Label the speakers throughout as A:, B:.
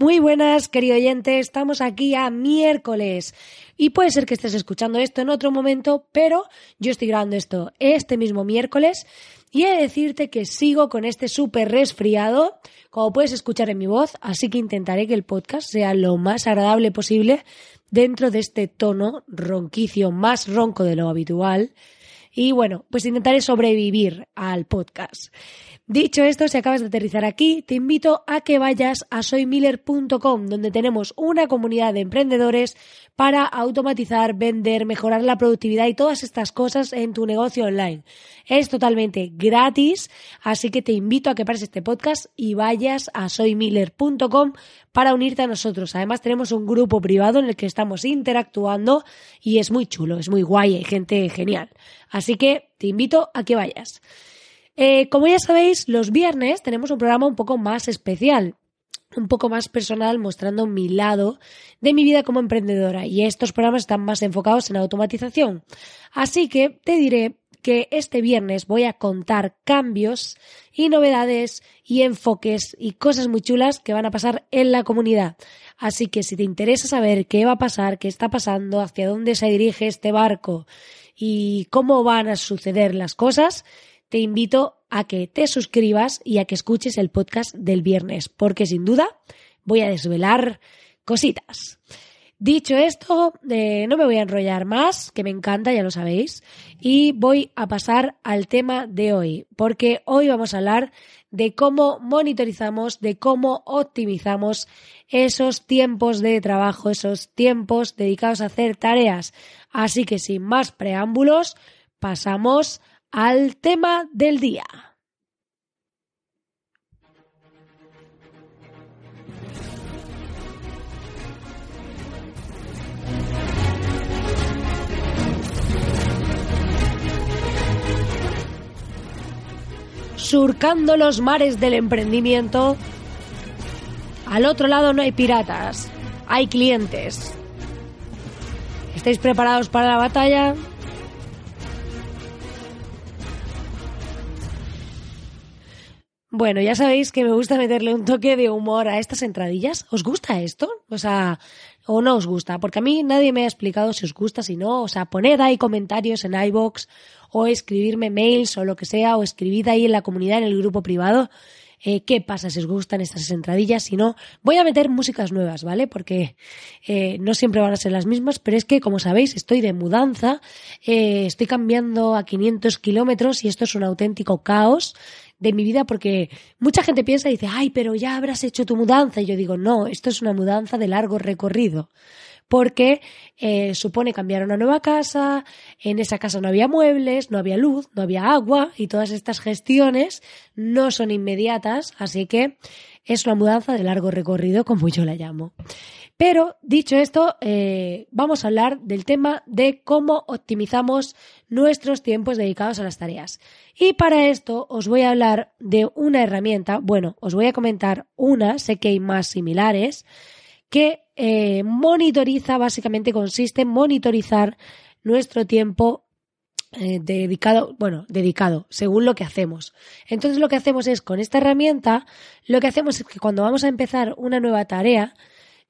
A: Muy buenas, querido oyente, estamos aquí a miércoles y puede ser que estés escuchando esto en otro momento, pero yo estoy grabando esto este mismo miércoles y he de decirte que sigo con este súper resfriado, como puedes escuchar en mi voz, así que intentaré que el podcast sea lo más agradable posible dentro de este tono ronquicio más ronco de lo habitual. Y bueno, pues intentaré sobrevivir al podcast. Dicho esto, si acabas de aterrizar aquí, te invito a que vayas a soymiller.com, donde tenemos una comunidad de emprendedores para automatizar, vender, mejorar la productividad y todas estas cosas en tu negocio online. Es totalmente gratis, así que te invito a que pares este podcast y vayas a soymiller.com para unirte a nosotros. Además, tenemos un grupo privado en el que estamos interactuando y es muy chulo, es muy guay, hay gente genial. Así que te invito a que vayas. Eh, como ya sabéis, los viernes tenemos un programa un poco más especial, un poco más personal, mostrando mi lado de mi vida como emprendedora. Y estos programas están más enfocados en automatización. Así que te diré que este viernes voy a contar cambios y novedades y enfoques y cosas muy chulas que van a pasar en la comunidad. Así que si te interesa saber qué va a pasar, qué está pasando, hacia dónde se dirige este barco y cómo van a suceder las cosas, te invito a que te suscribas y a que escuches el podcast del viernes, porque sin duda voy a desvelar cositas. Dicho esto, eh, no me voy a enrollar más, que me encanta, ya lo sabéis, y voy a pasar al tema de hoy, porque hoy vamos a hablar de cómo monitorizamos, de cómo optimizamos esos tiempos de trabajo, esos tiempos dedicados a hacer tareas. Así que sin más preámbulos, pasamos al tema del día. Surcando los mares del emprendimiento, al otro lado no hay piratas, hay clientes. ¿Estáis preparados para la batalla? Bueno, ya sabéis que me gusta meterle un toque de humor a estas entradillas. ¿Os gusta esto? O sea, o no os gusta, porque a mí nadie me ha explicado si os gusta, si no. O sea, poned ahí comentarios en iBox o escribirme mails o lo que sea, o escribid ahí en la comunidad, en el grupo privado. Eh, qué pasa si os gustan estas entradillas, si no, voy a meter músicas nuevas, ¿vale? Porque eh, no siempre van a ser las mismas, pero es que, como sabéis, estoy de mudanza, eh, estoy cambiando a 500 kilómetros y esto es un auténtico caos de mi vida porque mucha gente piensa y dice, ay, pero ya habrás hecho tu mudanza. Y yo digo, no, esto es una mudanza de largo recorrido. Porque eh, supone cambiar una nueva casa, en esa casa no había muebles, no había luz, no había agua y todas estas gestiones no son inmediatas, así que es una mudanza de largo recorrido, como yo la llamo. Pero dicho esto, eh, vamos a hablar del tema de cómo optimizamos nuestros tiempos dedicados a las tareas. Y para esto os voy a hablar de una herramienta, bueno, os voy a comentar una, sé que hay más similares, que eh, monitoriza, básicamente consiste en monitorizar nuestro tiempo eh, dedicado, bueno, dedicado, según lo que hacemos. Entonces lo que hacemos es, con esta herramienta, lo que hacemos es que cuando vamos a empezar una nueva tarea,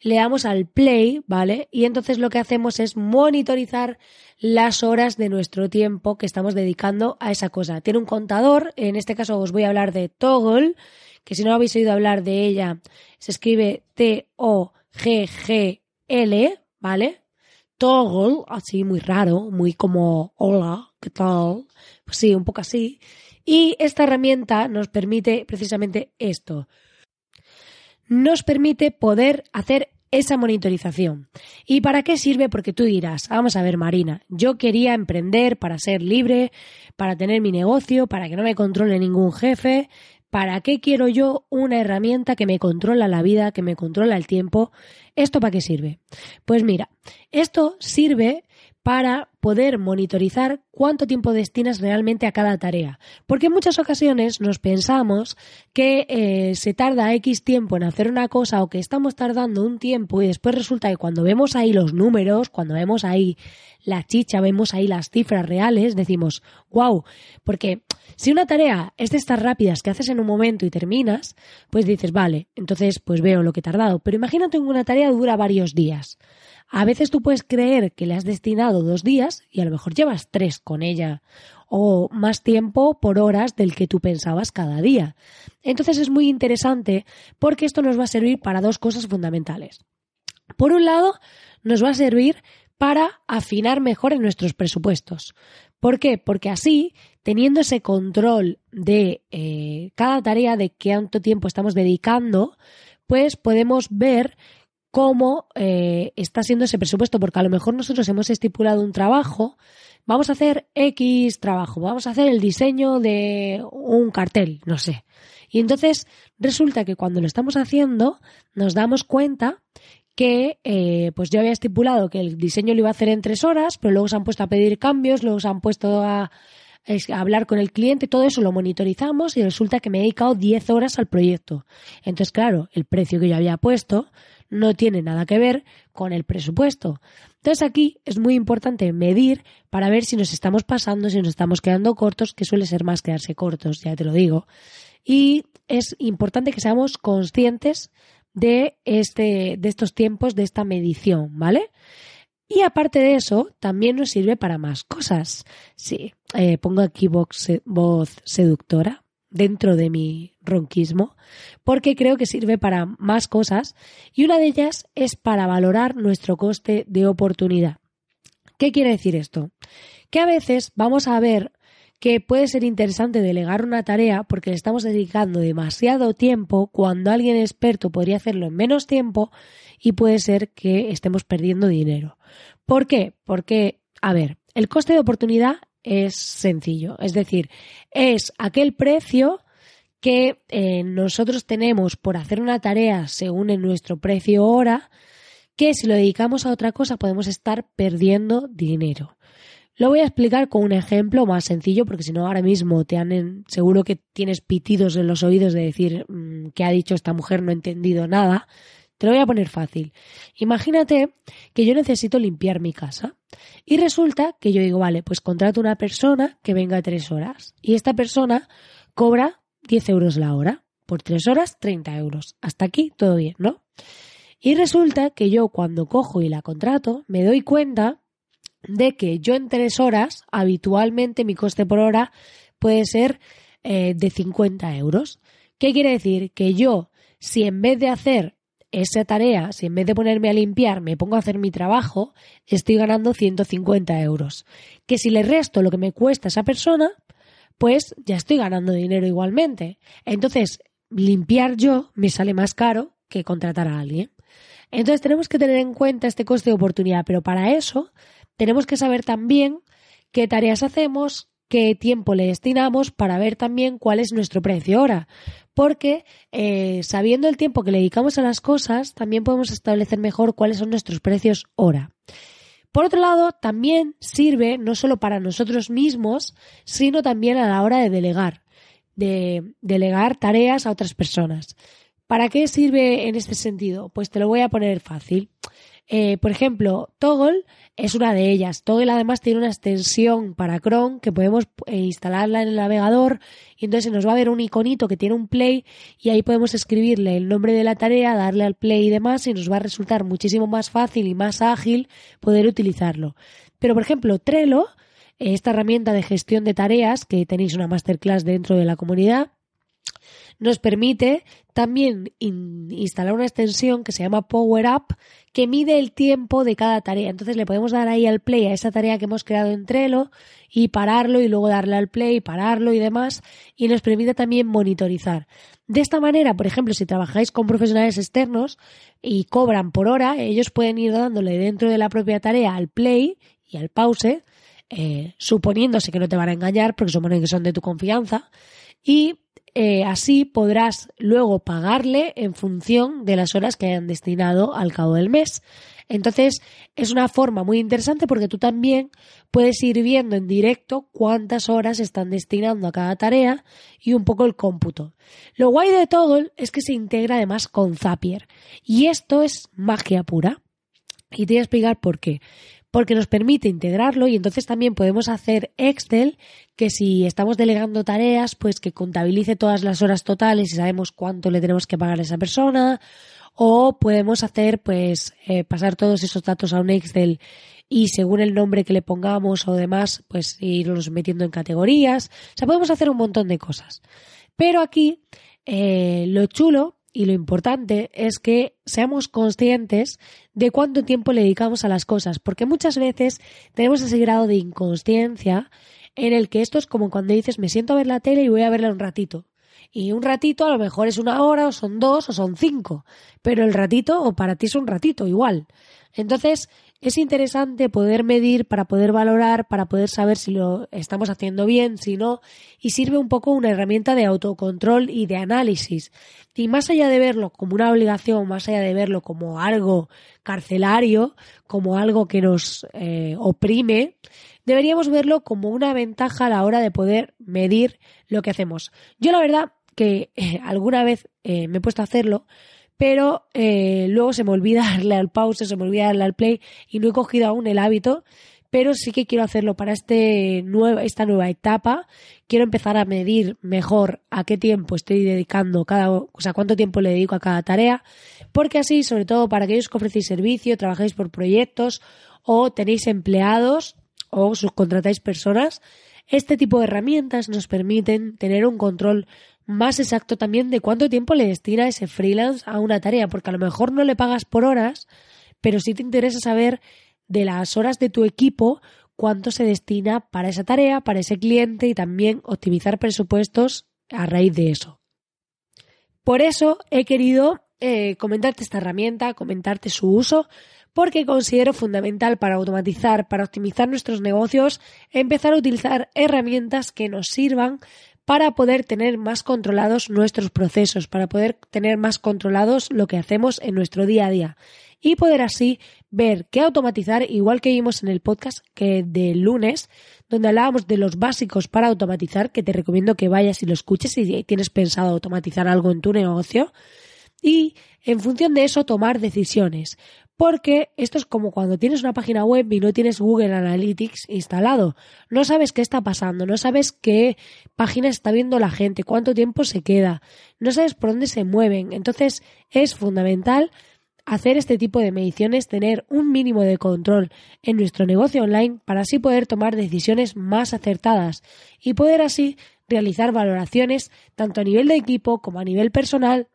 A: le damos al play, ¿vale? Y entonces lo que hacemos es monitorizar las horas de nuestro tiempo que estamos dedicando a esa cosa. Tiene un contador, en este caso os voy a hablar de Toggle, que si no habéis oído hablar de ella, se escribe T-O-G-G-L, ¿vale? Toggle, así muy raro, muy como hola. Pues sí, un poco así. Y esta herramienta nos permite precisamente esto. Nos permite poder hacer esa monitorización. ¿Y para qué sirve? Porque tú dirás, vamos a ver Marina, yo quería emprender para ser libre, para tener mi negocio, para que no me controle ningún jefe. ¿Para qué quiero yo una herramienta que me controla la vida, que me controla el tiempo? ¿Esto para qué sirve? Pues mira, esto sirve para poder monitorizar cuánto tiempo destinas realmente a cada tarea. Porque en muchas ocasiones nos pensamos que eh, se tarda X tiempo en hacer una cosa o que estamos tardando un tiempo y después resulta que cuando vemos ahí los números, cuando vemos ahí la chicha, vemos ahí las cifras reales, decimos, wow, porque si una tarea es de estas rápidas que haces en un momento y terminas, pues dices, vale, entonces pues veo lo que he tardado. Pero imagínate que una tarea dura varios días. A veces tú puedes creer que le has destinado dos días y a lo mejor llevas tres con ella o más tiempo por horas del que tú pensabas cada día. Entonces es muy interesante porque esto nos va a servir para dos cosas fundamentales. Por un lado, nos va a servir para afinar mejor en nuestros presupuestos. ¿Por qué? Porque así, teniendo ese control de eh, cada tarea, de cuánto tiempo estamos dedicando, pues podemos ver cómo eh, está siendo ese presupuesto, porque a lo mejor nosotros hemos estipulado un trabajo, vamos a hacer X trabajo, vamos a hacer el diseño de un cartel, no sé. Y entonces resulta que cuando lo estamos haciendo nos damos cuenta que eh, pues yo había estipulado que el diseño lo iba a hacer en tres horas, pero luego se han puesto a pedir cambios, luego se han puesto a, a hablar con el cliente, todo eso lo monitorizamos y resulta que me he dedicado 10 horas al proyecto. Entonces, claro, el precio que yo había puesto no tiene nada que ver con el presupuesto. Entonces aquí es muy importante medir para ver si nos estamos pasando, si nos estamos quedando cortos, que suele ser más quedarse cortos, ya te lo digo. Y es importante que seamos conscientes de, este, de estos tiempos, de esta medición, ¿vale? Y aparte de eso, también nos sirve para más cosas. Sí, eh, pongo aquí voz seductora dentro de mi ronquismo, porque creo que sirve para más cosas y una de ellas es para valorar nuestro coste de oportunidad. ¿Qué quiere decir esto? Que a veces vamos a ver que puede ser interesante delegar una tarea porque le estamos dedicando demasiado tiempo cuando alguien experto podría hacerlo en menos tiempo y puede ser que estemos perdiendo dinero. ¿Por qué? Porque, a ver, el coste de oportunidad es sencillo, es decir, es aquel precio que eh, nosotros tenemos por hacer una tarea según nuestro precio hora, que si lo dedicamos a otra cosa podemos estar perdiendo dinero. Lo voy a explicar con un ejemplo más sencillo, porque si no ahora mismo te han seguro que tienes pitidos en los oídos de decir mm, que ha dicho esta mujer, no he entendido nada. Te lo voy a poner fácil. Imagínate que yo necesito limpiar mi casa y resulta que yo digo, vale, pues contrato una persona que venga tres horas y esta persona cobra 10 euros la hora. Por tres horas, 30 euros. Hasta aquí todo bien, ¿no? Y resulta que yo cuando cojo y la contrato me doy cuenta de que yo en tres horas, habitualmente mi coste por hora puede ser eh, de 50 euros. ¿Qué quiere decir? Que yo, si en vez de hacer esa tarea, si en vez de ponerme a limpiar me pongo a hacer mi trabajo, estoy ganando 150 euros. Que si le resto lo que me cuesta esa persona, pues ya estoy ganando dinero igualmente. Entonces, limpiar yo me sale más caro que contratar a alguien. Entonces tenemos que tener en cuenta este coste de oportunidad, pero para eso tenemos que saber también qué tareas hacemos, qué tiempo le destinamos para ver también cuál es nuestro precio ahora porque eh, sabiendo el tiempo que le dedicamos a las cosas, también podemos establecer mejor cuáles son nuestros precios hora. Por otro lado, también sirve no solo para nosotros mismos, sino también a la hora de delegar, de delegar tareas a otras personas. ¿Para qué sirve en este sentido? Pues te lo voy a poner fácil. Eh, por ejemplo, Toggle es una de ellas. Toggle además tiene una extensión para Chrome que podemos eh, instalarla en el navegador y entonces nos va a ver un iconito que tiene un play y ahí podemos escribirle el nombre de la tarea, darle al play y demás y nos va a resultar muchísimo más fácil y más ágil poder utilizarlo. Pero por ejemplo, Trello, esta herramienta de gestión de tareas que tenéis una masterclass dentro de la comunidad, nos permite también instalar una extensión que se llama Power Up que mide el tiempo de cada tarea. Entonces le podemos dar ahí al play a esa tarea que hemos creado en Trello y pararlo y luego darle al play, pararlo y demás y nos permite también monitorizar. De esta manera, por ejemplo, si trabajáis con profesionales externos y cobran por hora, ellos pueden ir dándole dentro de la propia tarea al play y al pause, eh, suponiéndose que no te van a engañar porque suponen que son de tu confianza y eh, así podrás luego pagarle en función de las horas que hayan destinado al cabo del mes. Entonces, es una forma muy interesante porque tú también puedes ir viendo en directo cuántas horas están destinando a cada tarea y un poco el cómputo. Lo guay de todo es que se integra además con Zapier. Y esto es magia pura. Y te voy a explicar por qué porque nos permite integrarlo y entonces también podemos hacer Excel que si estamos delegando tareas, pues que contabilice todas las horas totales y sabemos cuánto le tenemos que pagar a esa persona o podemos hacer pues eh, pasar todos esos datos a un Excel y según el nombre que le pongamos o demás, pues irlos metiendo en categorías. O sea, podemos hacer un montón de cosas. Pero aquí eh, lo chulo y lo importante es que seamos conscientes de cuánto tiempo le dedicamos a las cosas, porque muchas veces tenemos ese grado de inconsciencia en el que esto es como cuando dices me siento a ver la tele y voy a verla un ratito. Y un ratito a lo mejor es una hora o son dos o son cinco, pero el ratito o para ti es un ratito igual. Entonces, es interesante poder medir para poder valorar, para poder saber si lo estamos haciendo bien, si no, y sirve un poco una herramienta de autocontrol y de análisis. Y más allá de verlo como una obligación, más allá de verlo como algo carcelario, como algo que nos eh, oprime, deberíamos verlo como una ventaja a la hora de poder medir lo que hacemos. Yo la verdad que alguna vez eh, me he puesto a hacerlo, pero eh, luego se me olvida darle al pause, se me olvida darle al play y no he cogido aún el hábito, pero sí que quiero hacerlo para este nueva, esta nueva etapa. Quiero empezar a medir mejor a qué tiempo estoy dedicando cada, o sea, cuánto tiempo le dedico a cada tarea, porque así, sobre todo para aquellos que ofrecéis servicio, trabajáis por proyectos o tenéis empleados o subcontratáis personas, este tipo de herramientas nos permiten tener un control más exacto también de cuánto tiempo le destina ese freelance a una tarea, porque a lo mejor no le pagas por horas, pero sí te interesa saber de las horas de tu equipo cuánto se destina para esa tarea, para ese cliente y también optimizar presupuestos a raíz de eso. Por eso he querido eh, comentarte esta herramienta, comentarte su uso, porque considero fundamental para automatizar, para optimizar nuestros negocios, empezar a utilizar herramientas que nos sirvan para poder tener más controlados nuestros procesos, para poder tener más controlados lo que hacemos en nuestro día a día y poder así ver qué automatizar, igual que vimos en el podcast que del lunes, donde hablábamos de los básicos para automatizar, que te recomiendo que vayas y lo escuches si tienes pensado automatizar algo en tu negocio y en función de eso tomar decisiones. Porque esto es como cuando tienes una página web y no tienes Google Analytics instalado. No sabes qué está pasando, no sabes qué página está viendo la gente, cuánto tiempo se queda, no sabes por dónde se mueven. Entonces es fundamental hacer este tipo de mediciones, tener un mínimo de control en nuestro negocio online para así poder tomar decisiones más acertadas y poder así realizar valoraciones tanto a nivel de equipo como a nivel personal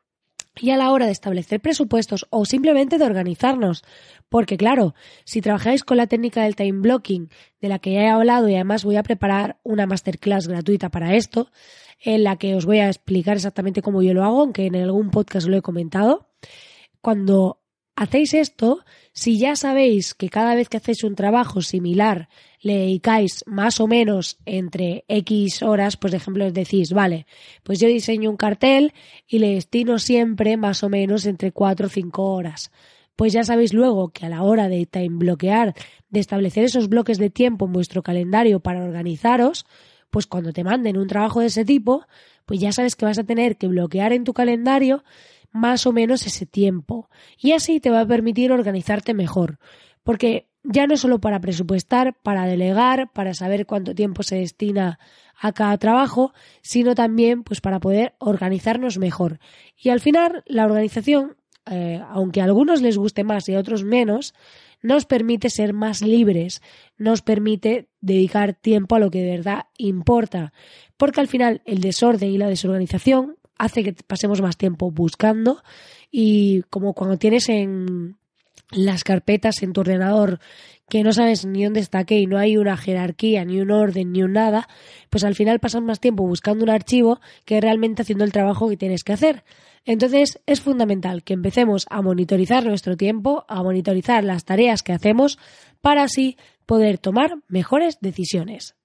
A: y a la hora de establecer presupuestos o simplemente de organizarnos. Porque claro, si trabajáis con la técnica del time blocking, de la que ya he hablado y además voy a preparar una masterclass gratuita para esto, en la que os voy a explicar exactamente cómo yo lo hago, aunque en algún podcast lo he comentado, cuando hacéis esto, si ya sabéis que cada vez que hacéis un trabajo similar le dedicáis más o menos entre X horas, pues de ejemplo decís, vale, pues yo diseño un cartel y le destino siempre más o menos entre 4 o 5 horas. Pues ya sabéis luego que a la hora de time bloquear, de establecer esos bloques de tiempo en vuestro calendario para organizaros, pues cuando te manden un trabajo de ese tipo, pues ya sabes que vas a tener que bloquear en tu calendario más o menos ese tiempo. Y así te va a permitir organizarte mejor. Porque ya no solo para presupuestar, para delegar, para saber cuánto tiempo se destina a cada trabajo, sino también pues para poder organizarnos mejor. Y al final la organización, eh, aunque a algunos les guste más y a otros menos, nos permite ser más libres, nos permite dedicar tiempo a lo que de verdad importa, porque al final el desorden y la desorganización hace que pasemos más tiempo buscando y como cuando tienes en las carpetas en tu ordenador que no sabes ni dónde está qué y no hay una jerarquía, ni un orden, ni un nada, pues al final pasas más tiempo buscando un archivo que realmente haciendo el trabajo que tienes que hacer. Entonces es fundamental que empecemos a monitorizar nuestro tiempo, a monitorizar las tareas que hacemos para así poder tomar mejores decisiones.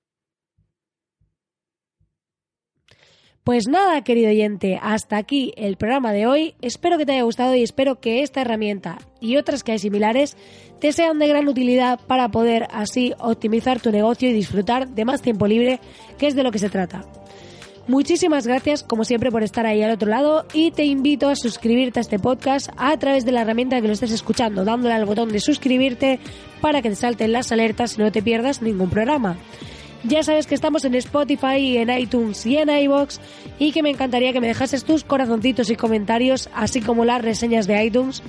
A: Pues nada, querido oyente, hasta aquí el programa de hoy. Espero que te haya gustado y espero que esta herramienta y otras que hay similares te sean de gran utilidad para poder así optimizar tu negocio y disfrutar de más tiempo libre, que es de lo que se trata. Muchísimas gracias, como siempre, por estar ahí al otro lado y te invito a suscribirte a este podcast a través de la herramienta que lo estés escuchando, dándole al botón de suscribirte para que te salten las alertas y no te pierdas ningún programa. Ya sabes que estamos en Spotify en iTunes y en iBox y que me encantaría que me dejases tus corazoncitos y comentarios, así como las reseñas de iTunes,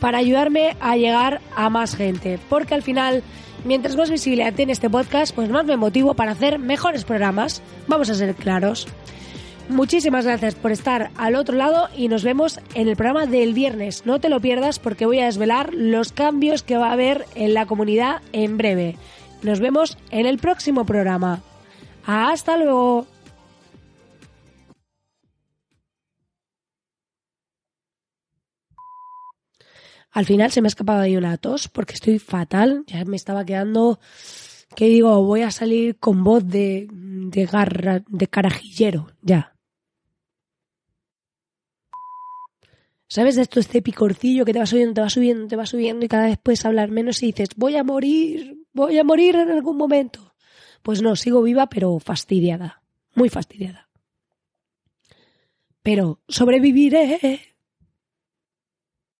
A: para ayudarme a llegar a más gente. Porque al final, mientras más visibilidad tiene este podcast, pues más me motivo para hacer mejores programas. Vamos a ser claros. Muchísimas gracias por estar al otro lado y nos vemos en el programa del viernes. No te lo pierdas porque voy a desvelar los cambios que va a haber en la comunidad en breve. Nos vemos en el próximo programa. Hasta luego. Al final se me ha escapado ahí una tos porque estoy fatal. Ya me estaba quedando. ¿Qué digo? Voy a salir con voz de, de garra, de carajillero. Ya. ¿Sabes de esto, este picorcillo que te va subiendo, te va subiendo, te va subiendo y cada vez puedes hablar menos y dices, voy a morir, voy a morir en algún momento? Pues no, sigo viva pero fastidiada, muy fastidiada. Pero sobreviviré.